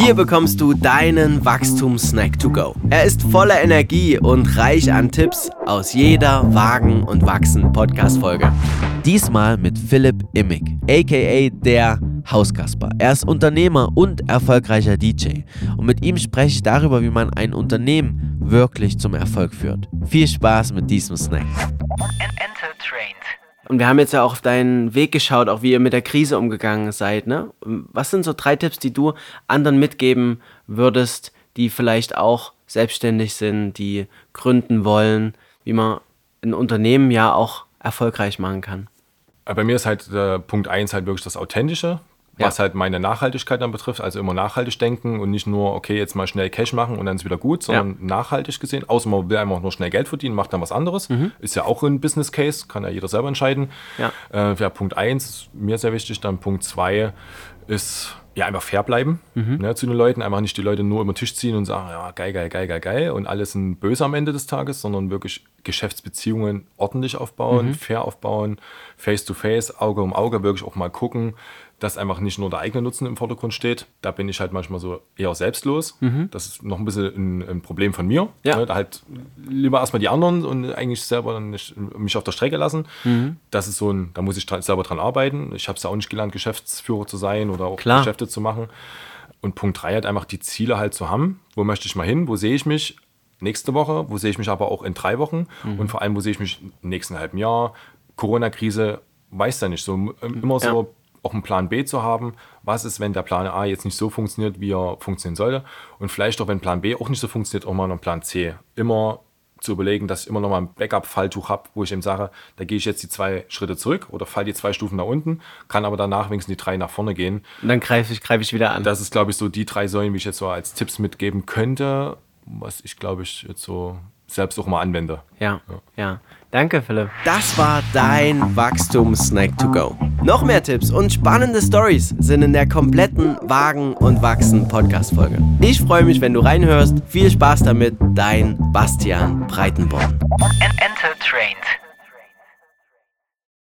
Hier bekommst du deinen Wachstumssnack to go. Er ist voller Energie und reich an Tipps aus jeder Wagen und Wachsen Podcast Folge. Diesmal mit Philipp Immig, aka der Hauskasper. Er ist Unternehmer und erfolgreicher DJ. Und mit ihm spreche ich darüber, wie man ein Unternehmen wirklich zum Erfolg führt. Viel Spaß mit diesem Snack. Und wir haben jetzt ja auch auf deinen Weg geschaut, auch wie ihr mit der Krise umgegangen seid. Ne? Was sind so drei Tipps, die du anderen mitgeben würdest, die vielleicht auch selbstständig sind, die gründen wollen, wie man ein Unternehmen ja auch erfolgreich machen kann? Bei mir ist halt der Punkt 1 halt wirklich das Authentische was halt meine Nachhaltigkeit dann betrifft. Also immer nachhaltig denken und nicht nur, okay, jetzt mal schnell Cash machen und dann ist wieder gut, sondern ja. nachhaltig gesehen. Außer man will einfach nur schnell Geld verdienen, macht dann was anderes. Mhm. Ist ja auch ein Business Case, kann ja jeder selber entscheiden. Ja, äh, ja Punkt 1 mir sehr wichtig. Dann Punkt 2 ist ja, einfach fair bleiben mhm. ne, zu den Leuten. Einfach nicht die Leute nur über den Tisch ziehen und sagen, ja, geil, geil, geil, geil, geil und alles sind böse am Ende des Tages, sondern wirklich Geschäftsbeziehungen ordentlich aufbauen, mhm. fair aufbauen, face to face, Auge um Auge, wirklich auch mal gucken, dass einfach nicht nur der eigene Nutzen im Vordergrund steht. Da bin ich halt manchmal so eher selbstlos. Mhm. Das ist noch ein bisschen ein, ein Problem von mir. Ja. Ne, da halt lieber erstmal die anderen und eigentlich selber dann nicht, mich auf der Strecke lassen. Mhm. Das ist so ein, da muss ich selber dran arbeiten. Ich habe es ja auch nicht gelernt, Geschäftsführer zu sein oder auch Klar. Geschäfte zu machen. Und Punkt 3 halt einfach die Ziele halt zu haben. Wo möchte ich mal hin? Wo sehe ich mich? Nächste Woche, wo sehe ich mich aber auch in drei Wochen mhm. und vor allem, wo sehe ich mich im nächsten halben Jahr? Corona-Krise, weiß da nicht so. Immer so ja auch einen Plan B zu haben. Was ist, wenn der Plan A jetzt nicht so funktioniert, wie er funktionieren sollte? Und vielleicht auch, wenn Plan B auch nicht so funktioniert, auch mal noch Plan C. Immer zu überlegen, dass ich immer noch mal ein Backup-Falltuch habe, wo ich eben sage, da gehe ich jetzt die zwei Schritte zurück oder fall die zwei Stufen nach unten, kann aber danach wenigstens die drei nach vorne gehen. Und dann greife ich, greif ich wieder an. Das ist, glaube ich, so die drei Säulen, wie ich jetzt so als Tipps mitgeben könnte, was ich, glaube ich, jetzt so selbst auch mal anwende. Ja, ja. ja. Danke, Philipp. Das war dein Wachstum-Snack to go. Noch mehr Tipps und spannende Stories sind in der kompletten Wagen und Wachsen Podcast-Folge. Ich freue mich, wenn du reinhörst. Viel Spaß damit, dein Bastian Breitenborn. Enter Trained.